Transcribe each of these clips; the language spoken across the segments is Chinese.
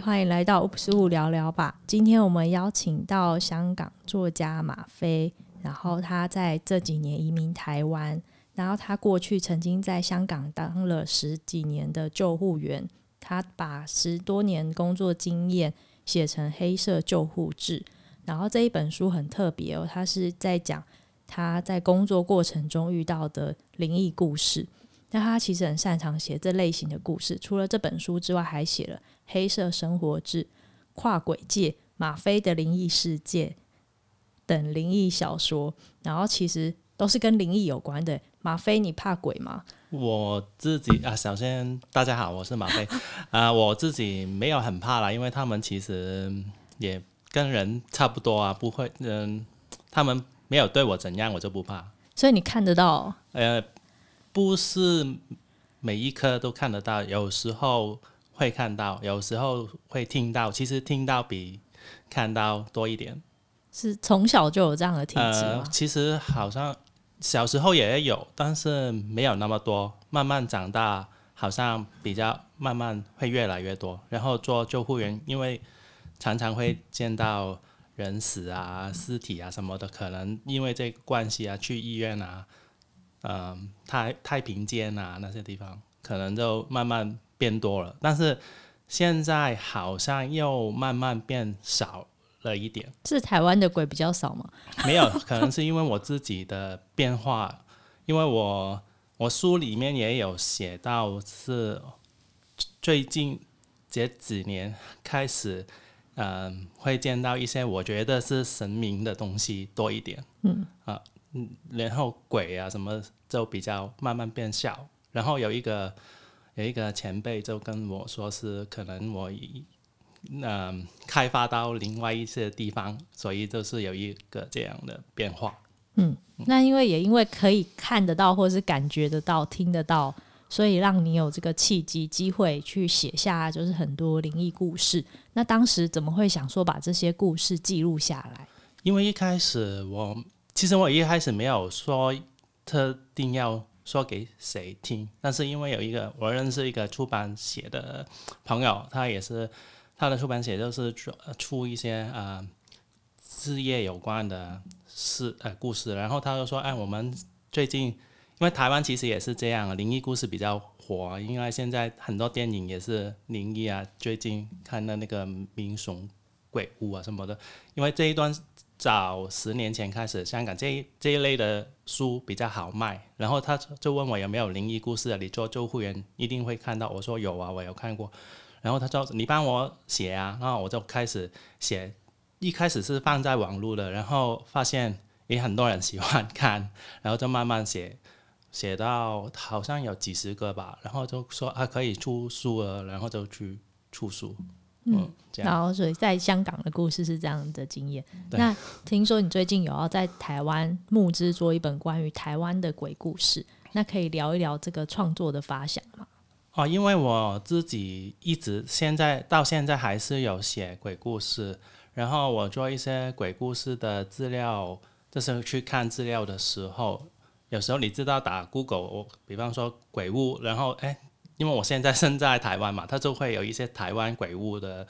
欢迎来到五十五聊聊吧。今天我们邀请到香港作家马飞，然后他在这几年移民台湾，然后他过去曾经在香港当了十几年的救护员，他把十多年工作经验写成《黑色救护志》，然后这一本书很特别哦，他是在讲他在工作过程中遇到的灵异故事。那他其实很擅长写这类型的故事，除了这本书之外，还写了《黑色生活志》、《跨鬼界》、《马飞的灵异世界》等灵异小说，然后其实都是跟灵异有关的。马飞，你怕鬼吗？我自己啊，首先大家好，我是马飞 啊，我自己没有很怕啦，因为他们其实也跟人差不多啊，不会嗯，他们没有对我怎样，我就不怕。所以你看得到？呃。不是每一颗都看得到，有时候会看到，有时候会听到。其实听到比看到多一点。是从小就有这样的体质吗？呃，其实好像小时候也有，但是没有那么多。慢慢长大，好像比较慢慢会越来越多。然后做救护员，因为常常会见到人死啊、尸体啊什么的，可能因为这个关系啊，去医院啊。嗯，太太平间啊，那些地方可能就慢慢变多了，但是现在好像又慢慢变少了一点。是台湾的鬼比较少吗？没有，可能是因为我自己的变化，因为我我书里面也有写到，是最近这几年开始，嗯，会见到一些我觉得是神明的东西多一点。嗯啊。嗯，然后鬼啊什么就比较慢慢变小，然后有一个有一个前辈就跟我说是可能我已嗯、呃、开发到另外一些地方，所以就是有一个这样的变化。嗯，那因为也因为可以看得到或是感觉得到、听得到，所以让你有这个契机机会去写下就是很多灵异故事。那当时怎么会想说把这些故事记录下来？因为一开始我。其实我一开始没有说特定要说给谁听，但是因为有一个我认识一个出版写的朋友，他也是他的出版写就是出出一些呃事业有关的事呃故事，然后他就说，哎，我们最近因为台湾其实也是这样，灵异故事比较火，因为现在很多电影也是灵异啊，最近看的那个民雄鬼屋啊什么的，因为这一段。早十年前开始，香港这一这一类的书比较好卖。然后他就问我有没有灵异故事啊？你做救护员一定会看到。我说有啊，我有看过。然后他说你帮我写啊，然后我就开始写。一开始是放在网络的，然后发现也很多人喜欢看，然后就慢慢写，写到好像有几十个吧。然后就说啊可以出书了，然后就去出书。嗯，然后所以在香港的故事是这样的经验。那听说你最近有要在台湾募资做一本关于台湾的鬼故事，那可以聊一聊这个创作的发想吗？哦，因为我自己一直现在到现在还是有写鬼故事，然后我做一些鬼故事的资料，就是去看资料的时候，有时候你知道打 Google，我比方说鬼屋，然后哎。因为我现在身在台湾嘛，他就会有一些台湾鬼屋的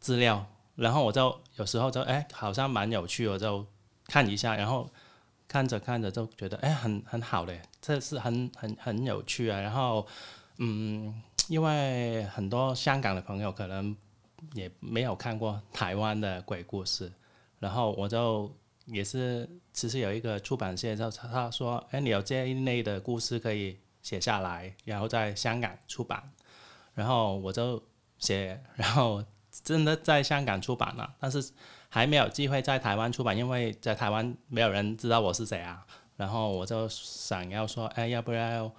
资料，然后我就有时候就哎，好像蛮有趣，我就看一下，然后看着看着就觉得哎，很很好嘞，这是很很很有趣啊。然后嗯，因为很多香港的朋友可能也没有看过台湾的鬼故事，然后我就也是其实有一个出版社就他说，哎，你有这一类的故事可以。写下来，然后在香港出版，然后我就写，然后真的在香港出版了，但是还没有机会在台湾出版，因为在台湾没有人知道我是谁啊。然后我就想要说，哎，要不要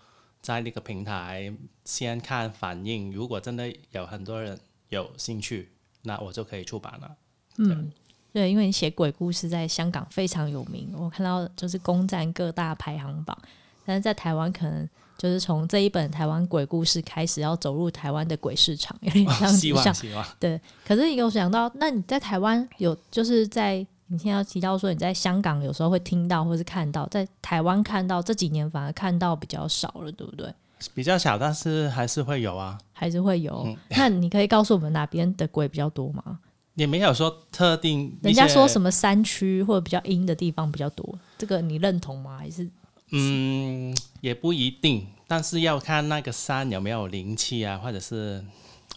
在那个平台先看反应？如果真的有很多人有兴趣，那我就可以出版了。嗯，对，因为你写鬼故事在香港非常有名，我看到就是攻占各大排行榜，但是在台湾可能。就是从这一本台湾鬼故事开始，要走入台湾的鬼市场，有点像，希望希望 对。可是你有想到，那你在台湾有，就是在你现在提到说你在香港有时候会听到或是看到，在台湾看到这几年反而看到比较少了，对不对？比较少，但是还是会有啊，还是会有。嗯、那你可以告诉我们哪边的鬼比较多吗？也没有说特定，人家说什么山区或者比较阴的地方比较多，这个你认同吗？还是？嗯，也不一定，但是要看那个山有没有灵气啊，或者是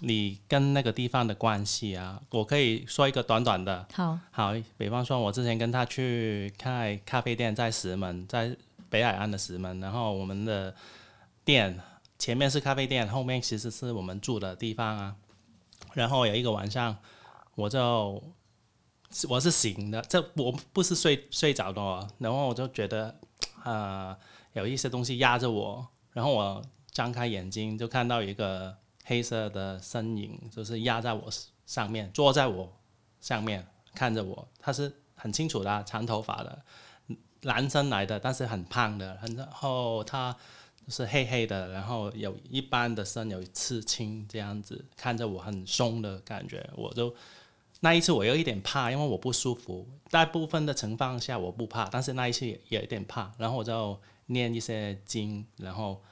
你跟那个地方的关系啊。我可以说一个短短的，好，好，比方说，我之前跟他去开咖啡店，在石门，在北海岸的石门，然后我们的店前面是咖啡店，后面其实是我们住的地方啊。然后有一个晚上。我就我是醒的，这我不是睡睡着的哦，然后我就觉得呃有一些东西压着我，然后我张开眼睛就看到一个黑色的身影，就是压在我上面，坐在我上面看着我，他是很清楚的，长头发的男生来的，但是很胖的，然后他是黑黑的，然后有一般的身有刺青这样子，看着我很凶的感觉，我就。那一次我有一点怕，因为我不舒服。大部分的情况下我不怕，但是那一次也有一点怕。然后我就念一些经，然后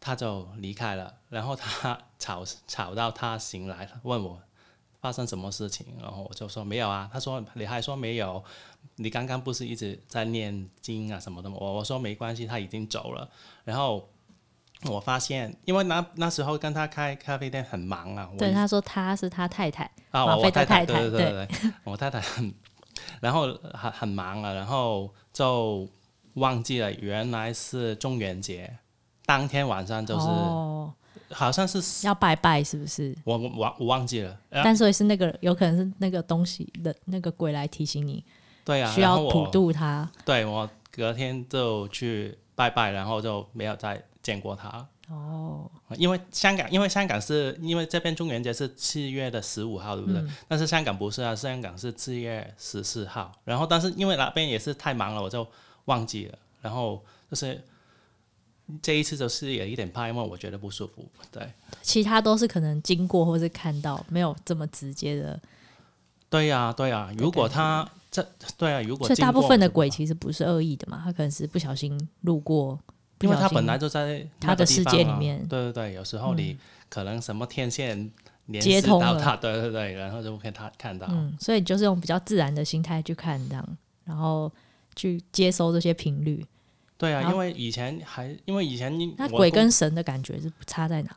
他就离开了。然后他吵吵到他醒来，问我发生什么事情。然后我就说没有啊。他说你还说没有？你刚刚不是一直在念经啊什么的吗？我我说没关系，他已经走了。然后。我发现，因为那那时候跟他开咖啡店很忙啊。对，他说他是他太太啊，我太太，对对对对，对我太太很，然后很很忙啊，然后就忘记了原来是中元节，当天晚上就是，哦、好像是要拜拜，是不是？我我我忘记了，但所以是那个有可能是那个东西的那个鬼来提醒你，对啊，需要普渡他。对，我隔天就去拜拜，然后就没有再。见过他哦，因为香港，因为香港是因为这边中元节是七月的十五号，对不对？嗯、但是香港不是啊，香港是七月十四号。然后，但是因为那边也是太忙了，我就忘记了。然后就是这一次就是有一点怕，因为我觉得不舒服。对，其他都是可能经过或是看到，没有这么直接的。对呀、啊，对呀、啊。如果他这，对啊，如果所以大部分的鬼其实不是恶意的嘛，他可能是不小心路过。因为他本来就在他的世界里面，对对对，有时候你可能什么天线连接到他，对对对，然后就可以他看到。嗯，所以就是用比较自然的心态去看这样，然后去接收这些频率。对啊，因为以前还因为以前那鬼跟神的感觉是差在哪？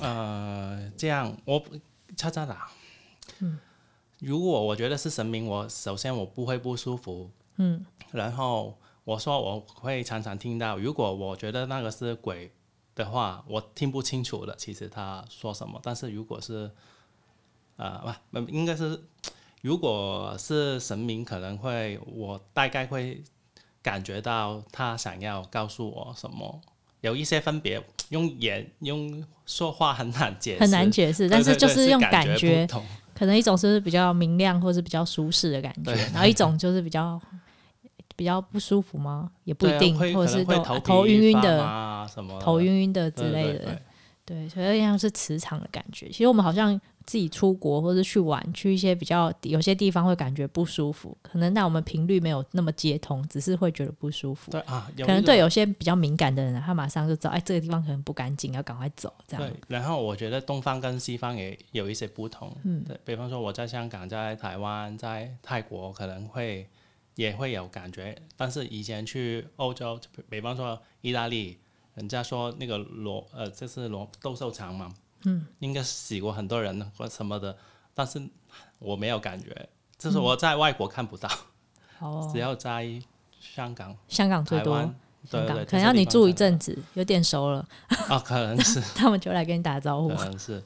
呃，这样我差在哪？嗯，如果我觉得是神明，我首先我不会不舒服。嗯，然后。我说我会常常听到，如果我觉得那个是鬼的话，我听不清楚的，其实他说什么。但是如果是，呃，不，应该是，如果是神明，可能会我大概会感觉到他想要告诉我什么，有一些分别，用言用说话很难解释，很难解释，但是就是用感觉，可能一种是比较明亮，或是比较舒适的感觉，然后一种就是比较。比较不舒服吗？也不一定，或者是头头晕晕的，头晕晕的之类的。对，对，对，对，所以像是磁场的感觉。其实我们好像自己出国或者去玩，去一些比较有些地方会感觉不舒服，可能那我们频率没有那么接通，只是会觉得不舒服。对啊，可能对有些比较敏感的人，他马上就知道，哎，这个地方可能不干净，要赶快走。这样。对。然后我觉得东方跟西方也有一些不同。嗯。对，比方说我在香港、在台湾、在泰国，可能会。也会有感觉，但是以前去欧洲，比方说意大利，人家说那个罗呃，这是罗斗兽场嘛，嗯，应该死过很多人或什么的，但是我没有感觉，就是我在外国看不到，哦、嗯，只要在香港，香港最多，对对对，可能要你住一阵子，有点熟了，啊、哦，可能是，他们就来跟你打招呼，可能是，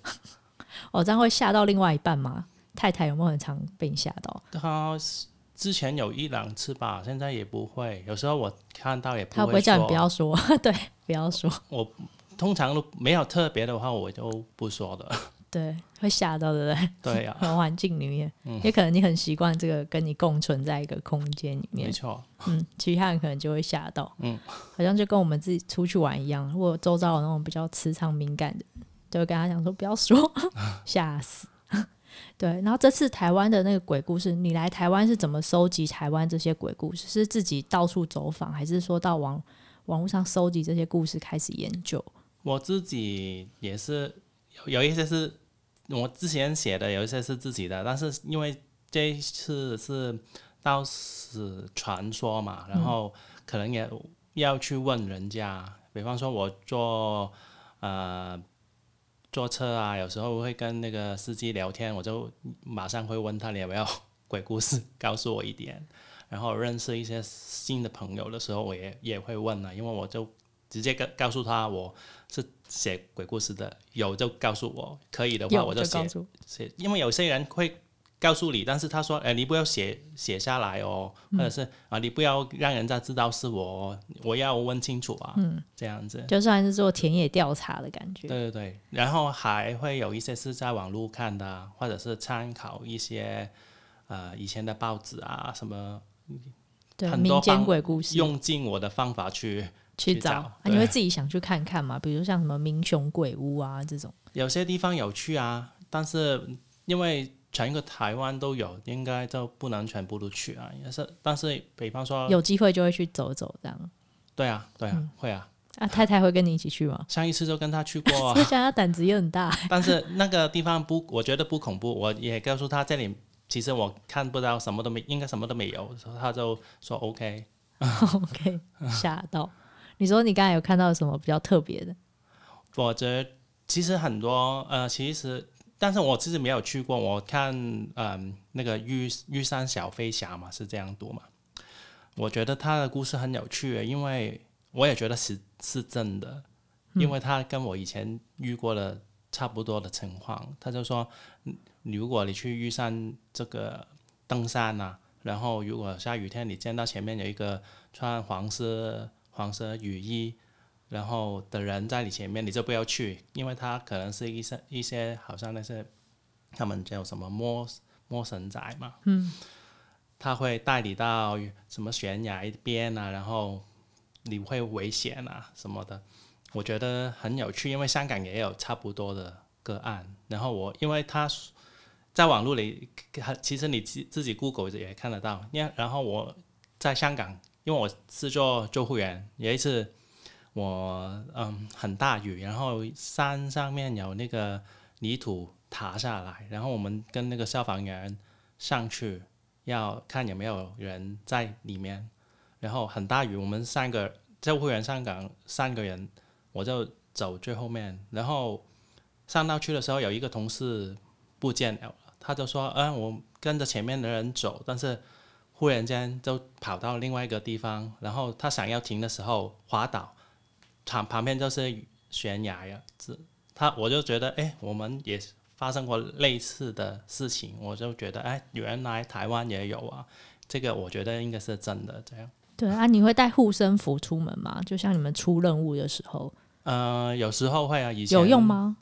哦，这样会吓到另外一半吗？太太有没有很常被你吓到？他。之前有一两次吧，现在也不会。有时候我看到也不会说。他不会叫你不要说，对，不要说。我通常都没有特别的话，我就不说的。对，会吓到，对不对？对呀、啊。环境里面，嗯、也可能你很习惯这个跟你共存在一个空间里面。没错。嗯，其他人可能就会吓到。嗯。好像就跟我们自己出去玩一样，如果周遭有那种比较磁场敏感的，就会跟他讲说不要说，吓死。对，然后这次台湾的那个鬼故事，你来台湾是怎么收集台湾这些鬼故事？是自己到处走访，还是说到网网络上收集这些故事开始研究？我自己也是有一些是我之前写的，有一些是自己的，但是因为这一次是到死传说嘛，然后可能也要去问人家，嗯、比方说我做呃坐车啊，有时候会跟那个司机聊天，我就马上会问他你有没有鬼故事，告诉我一点。然后认识一些新的朋友的时候，我也也会问啊，因为我就直接告告诉他我是写鬼故事的，有就告诉我，可以的话我就写写，因为有些人会告诉你，但是他说，哎，你不要写写下来哦，或者是、嗯、啊，你不要让人家知道是我，我要问清楚啊，嗯，这样子，就算是做田野调查的感觉，对对对，然后还会有一些是在网络看的，或者是参考一些呃以前的报纸啊什么。对，民间鬼故事，用尽我的方法去去找，去找啊，你会自己想去看看嘛？比如像什么民雄鬼屋啊这种，有些地方有去啊，但是因为全个台湾都有，应该就不能全部都去啊。也是，但是比方说有机会就会去走走这样。对啊，对啊，嗯、会啊。啊，太太会跟你一起去吗？上一次就跟他去过，啊，我想他胆子也很大。但是那个地方不，我觉得不恐怖。我也告诉他这里。其实我看不到什么都没，应该什么都没有，他就说 OK，OK，吓到。你说你刚才有看到什么比较特别的？我觉得其实很多，呃，其实，但是我其实没有去过。我看，嗯、呃，那个玉玉山小飞侠嘛，是这样读嘛。我觉得他的故事很有趣，因为我也觉得是是真的，因为他跟我以前遇过的差不多的情况，他就说。如果你去玉山这个登山啊，然后如果下雨天你见到前面有一个穿黄色黄色雨衣，然后的人在你前面，你就不要去，因为他可能是一些一些好像那些他们叫什么摸摸神仔嘛，嗯，他会带你到什么悬崖一边啊，然后你会危险啊什么的，我觉得很有趣，因为香港也有差不多的个案，然后我因为他。在网络里，其实你自自己 Google 也看得到。因然后我在香港，因为我是做救护员，有一次我嗯很大雨，然后山上面有那个泥土塌下来，然后我们跟那个消防员上去要看有没有人在里面。然后很大雨，我们三个救护员上岗三个人，我就走最后面。然后上到去的时候，有一个同事不见了。他就说：“嗯，我跟着前面的人走，但是忽然间就跑到另外一个地方，然后他想要停的时候滑倒，旁旁边就是悬崖呀。这他我就觉得，哎，我们也发生过类似的事情，我就觉得，哎，原来台湾也有啊。这个我觉得应该是真的。这样对啊，你会带护身符出门吗？就像你们出任务的时候，呃，有时候会啊。以前有用吗？”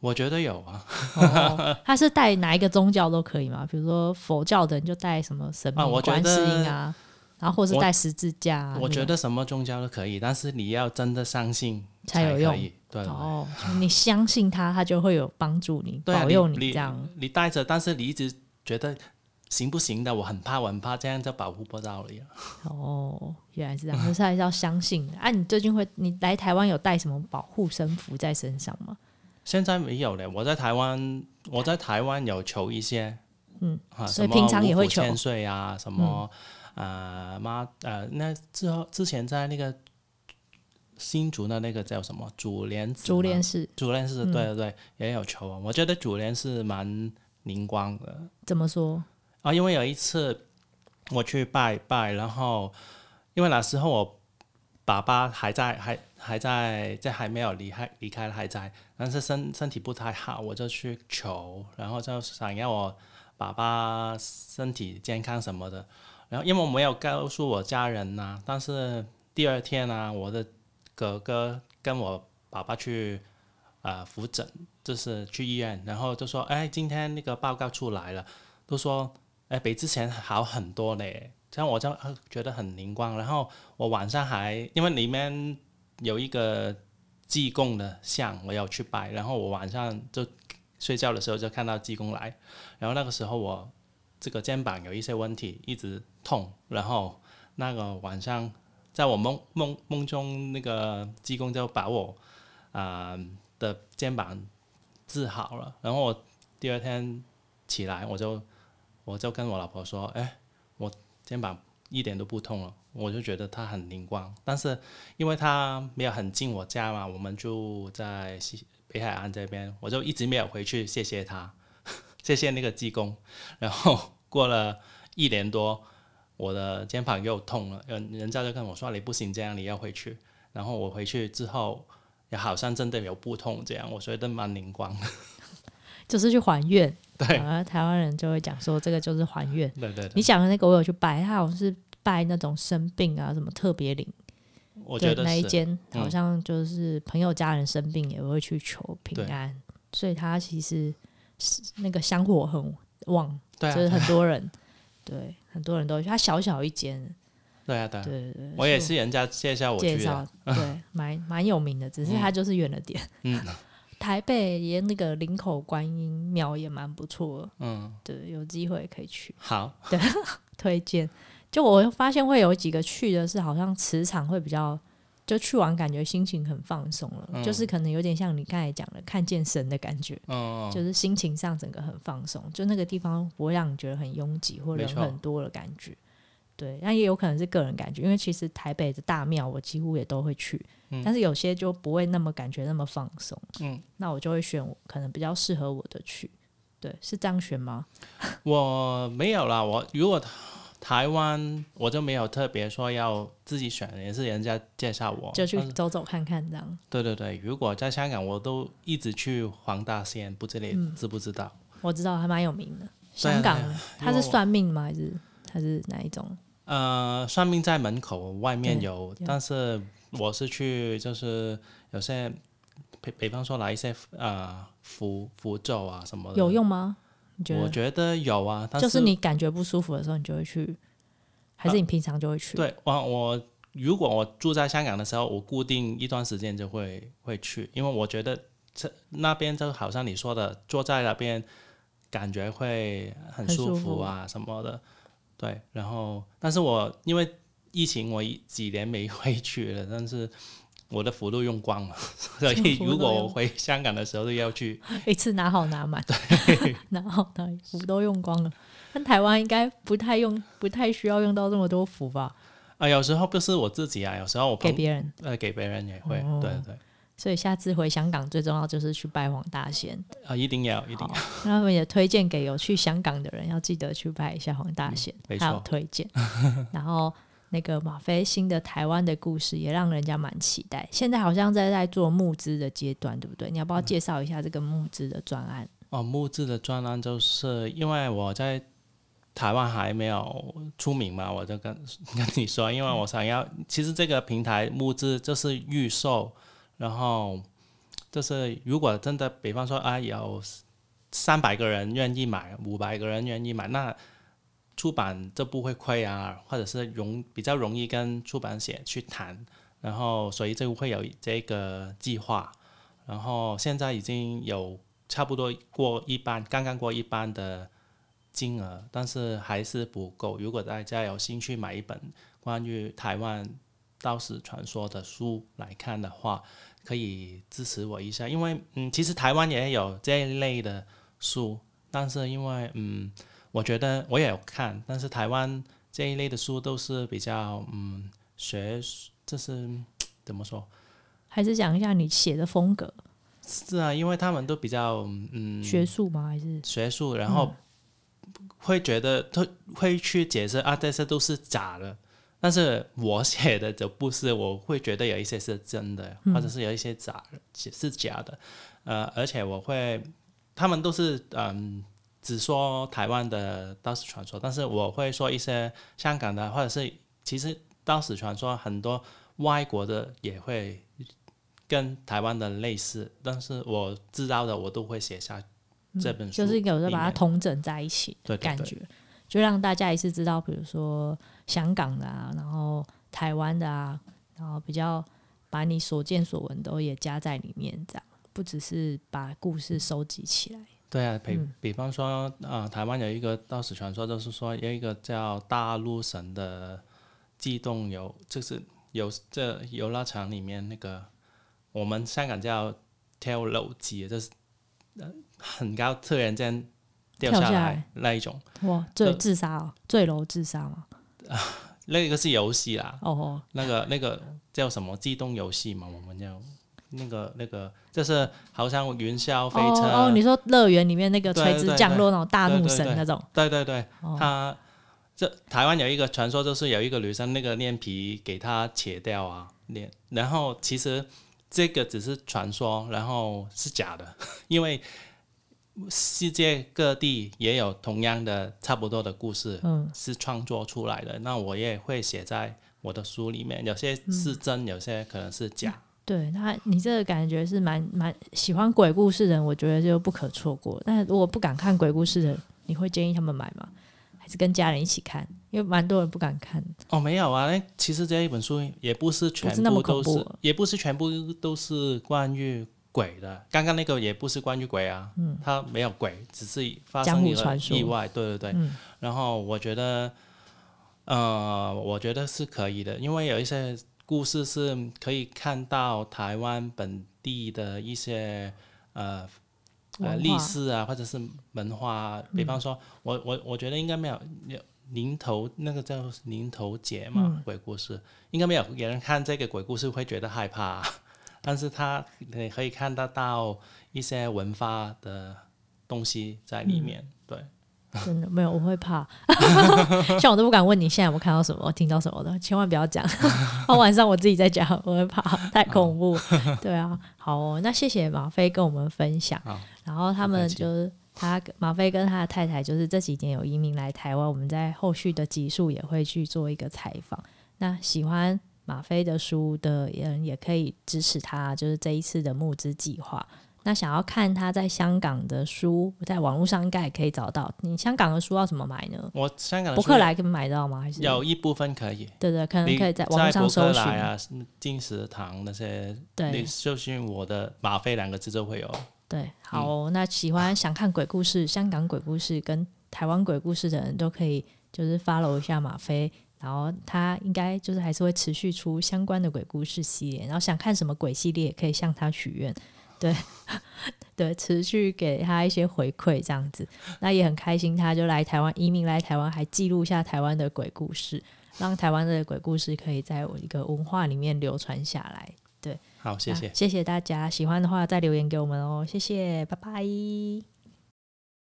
我觉得有啊、哦，他是带哪一个宗教都可以吗？比如说佛教的人就带什么神明观世音啊，啊然后或是带十字架、啊我。我觉得什么宗教都可以，但是你要真的相信才，才有用。对哦，你相信他，他就会有帮助你，保佑你这样。你，带着，但是你一直觉得行不行的？我很怕，我很怕，这样就保护不到你了。哦，原来是这样，可是还是要相信的。啊，你最近会，你来台湾有带什么保护身符在身上吗？现在没有了。我在台湾，我在台湾有求一些，嗯，啊、所以平常也会求千岁啊，什么，呃，妈，呃，那之后之前在那个新竹的那个叫什么珠莲寺，珠莲寺，珠莲寺，对对对，也有求啊。我觉得主联是蛮灵光的。怎么说？啊，因为有一次我去拜拜，然后因为那时候我爸爸还在，还。还在，这还没有离开，离开还在，但是身身体不太好，我就去求，然后就想要我爸爸身体健康什么的。然后因为我没有告诉我家人呐、但是第二天呢、啊，我的哥哥跟我爸爸去啊复诊，就是去医院，然后就说，哎，今天那个报告出来了，都说，哎，比之前好很多嘞，这样我就觉得很灵光。然后我晚上还因为里面。有一个济公的像，我要去拜，然后我晚上就睡觉的时候就看到济公来，然后那个时候我这个肩膀有一些问题，一直痛，然后那个晚上在我梦梦梦中，那个济公就把我啊、的肩膀治好了。然后我第二天起来，我就我就跟我老婆说：“哎，我肩膀一点都不痛了。”我就觉得它很灵光。但是因为它没有很近我家嘛，我们住在西北海岸这边，我就一直没有回去谢谢他，谢谢那个技工。然后过了一年多。我的肩膀又痛了，人人家就跟我说，你不行这样，你要回去。然后我回去之后，也好像真的有不痛这样，我觉得蛮灵光的。就是去还愿，对，台湾人就会讲说这个就是还愿。对，对对，你讲的那个我有去拜，他好像是拜那种生病啊，什么特别灵。我觉得那一间好像就是朋友家人生病也会去求平安，嗯、所以他其实是那个香火很旺，对啊、就是很多人。对，很多人都去，它小小一间。对啊，对，对对，我也是人家介绍我去的，介绍，对，蛮蛮有名的，只是它就是远了点。嗯，台北连那个林口观音庙也蛮不错的。嗯，对，有机会可以去。好，对，推荐。就我发现会有几个去的是，好像磁场会比较。就去完，感觉心情很放松了，嗯、就是可能有点像你刚才讲的看见神的感觉，嗯、就是心情上整个很放松，就那个地方不会让你觉得很拥挤或人很多的感觉。对，那也有可能是个人感觉，因为其实台北的大庙我几乎也都会去，嗯、但是有些就不会那么感觉那么放松。嗯，那我就会选可能比较适合我的去。对，是这样选吗？我没有啦，我如果。台湾我就没有特别说要自己选，也是人家介绍我，就去走走看看这样。对对对，如果在香港，我都一直去黄大仙，不知你知不知道？嗯、我知道，还蛮有名的。香港，他是算命吗？还是还是哪一种？呃，算命在门口外面有，但是我是去就是有些，比比方说来一些呃符符咒啊什么的，有用吗？我觉得有啊，但是就是你感觉不舒服的时候，你就会去，还是你平常就会去？呃、对，我我如果我住在香港的时候，我固定一段时间就会会去，因为我觉得这那边就好像你说的，坐在那边感觉会很舒服啊什么的。对，然后但是我因为疫情，我几年没 回去了，但是。我的福都用光了，所以如果我回香港的时候都要去 一次拿好拿满，对，拿好拿福都用光了。但台湾应该不太用，不太需要用到这么多福吧？啊，有时候不是我自己啊，有时候我给别人，呃，给别人也会，哦、对对。所以下次回香港最重要就是去拜黄大仙啊，一定要一定要。那么也推荐给有去香港的人，要记得去拜一下黄大仙，嗯、还有推荐。然后。那个马飞新的台湾的故事也让人家蛮期待。现在好像在在做募资的阶段，对不对？你要不要介绍一下这个募资的专案？哦，募资的专案就是因为我在台湾还没有出名嘛，我就跟跟你说，因为我想要，其实这个平台募资就是预售，然后就是如果真的，比方说啊，有三百个人愿意买，五百个人愿意买，那。出版就不会亏啊，或者是容比较容易跟出版社去谈，然后所以就会有这个计划。然后现在已经有差不多过一半，刚刚过一半的金额，但是还是不够。如果大家有兴趣买一本关于台湾道士传说的书来看的话，可以支持我一下。因为嗯，其实台湾也有这一类的书，但是因为嗯。我觉得我也有看，但是台湾这一类的书都是比较嗯学，这是 怎么说？还是讲一下你写的风格？是啊，因为他们都比较嗯学术吗？还是学术？然后会觉得他会去解释啊，这些都是假的。但是我写的就不是，我会觉得有一些是真的，或者是有一些假是假的。呃，而且我会，他们都是嗯。只说台湾的都市传说，但是我会说一些香港的，或者是其实都市传说很多外国的也会跟台湾的类似，但是我知道的我都会写下这本书，嗯，就是有时候把它统整在一起的感觉，就让大家一次知道，比如说香港的啊，然后台湾的啊，然后比较把你所见所闻都也加在里面，这样不只是把故事收集起来。对啊，比比方说，啊、呃，台湾有一个道士传说，就是说有一个叫大陆神的机动游，就是游这游乐场里面那个我们香港叫跳楼机，就是很高，突然间掉下来那一种。哇，坠自杀哦，坠楼自杀吗？啊，那个是游戏啦。哦哦，那个那个叫什么机动游戏嘛？我们叫那个那个，就是好像云霄飞车。哦，你说乐园里面那个垂直降落那种大怒神那种？对对对，他。这台湾有一个传说，就是有一个女生那个面皮给她切掉啊，脸，然后其实这个只是传说，然后是假的，因为世界各地也有同样的差不多的故事，嗯，是创作出来的。那我也会写在我的书里面，有些是真，有些可能是假。嗯、对，他你这个感觉是蛮蛮喜欢鬼故事的人，我觉得就不可错过。但如果不敢看鬼故事的，你会建议他们买吗？还是跟家人一起看，因为蛮多人不敢看。哦，没有啊，其实这一本书也不是全部都是，是也不是全部都是关于鬼的。刚刚那个也不是关于鬼啊，嗯，它没有鬼，只是发生一个意外。对对对，嗯、然后我觉得，呃，我觉得是可以的，因为有一些故事是可以看到台湾本地的一些呃。呃，历史啊，或者是文化，比方说，嗯、我我我觉得应该没有有林投那个叫林头节嘛，嗯、鬼故事应该没有有人看这个鬼故事会觉得害怕，但是他你可以看得到一些文化的东西在里面。真的没有，我会怕，像我都不敢问你现在有没有看到什么，听到什么的，千万不要讲。晚上我自己在讲，我会怕，太恐怖。对啊，好哦，那谢谢马飞跟我们分享。然后他们就是他马飞跟他的太太，就是这几年有移民来台湾，我们在后续的集数也会去做一个采访。那喜欢马飞的书的人也可以支持他，就是这一次的募资计划。那想要看他在香港的书，在网络上应该也可以找到。你香港的书要怎么买呢？我香港的博客来可以买到吗？还是有一部分可以？对对，可能可以在网络上搜寻啊，金石堂那些，对，你搜寻我的马飞两个字就会有。对，好哦，嗯，那喜欢想看鬼故事、香港鬼故事跟台湾鬼故事的人都可以，就是 follow 一下马飞，然后他应该就是还是会持续出相关的鬼故事系列。然后想看什么鬼系列，可以向他许愿。对，对，持续给他一些回馈，这样子，那也很开心。他就来台湾，移民来台湾，还记录下台湾的鬼故事，让台湾的鬼故事可以在我一个文化里面流传下来。对，好，谢谢，谢谢大家，喜欢的话再留言给我们哦，谢谢，拜拜。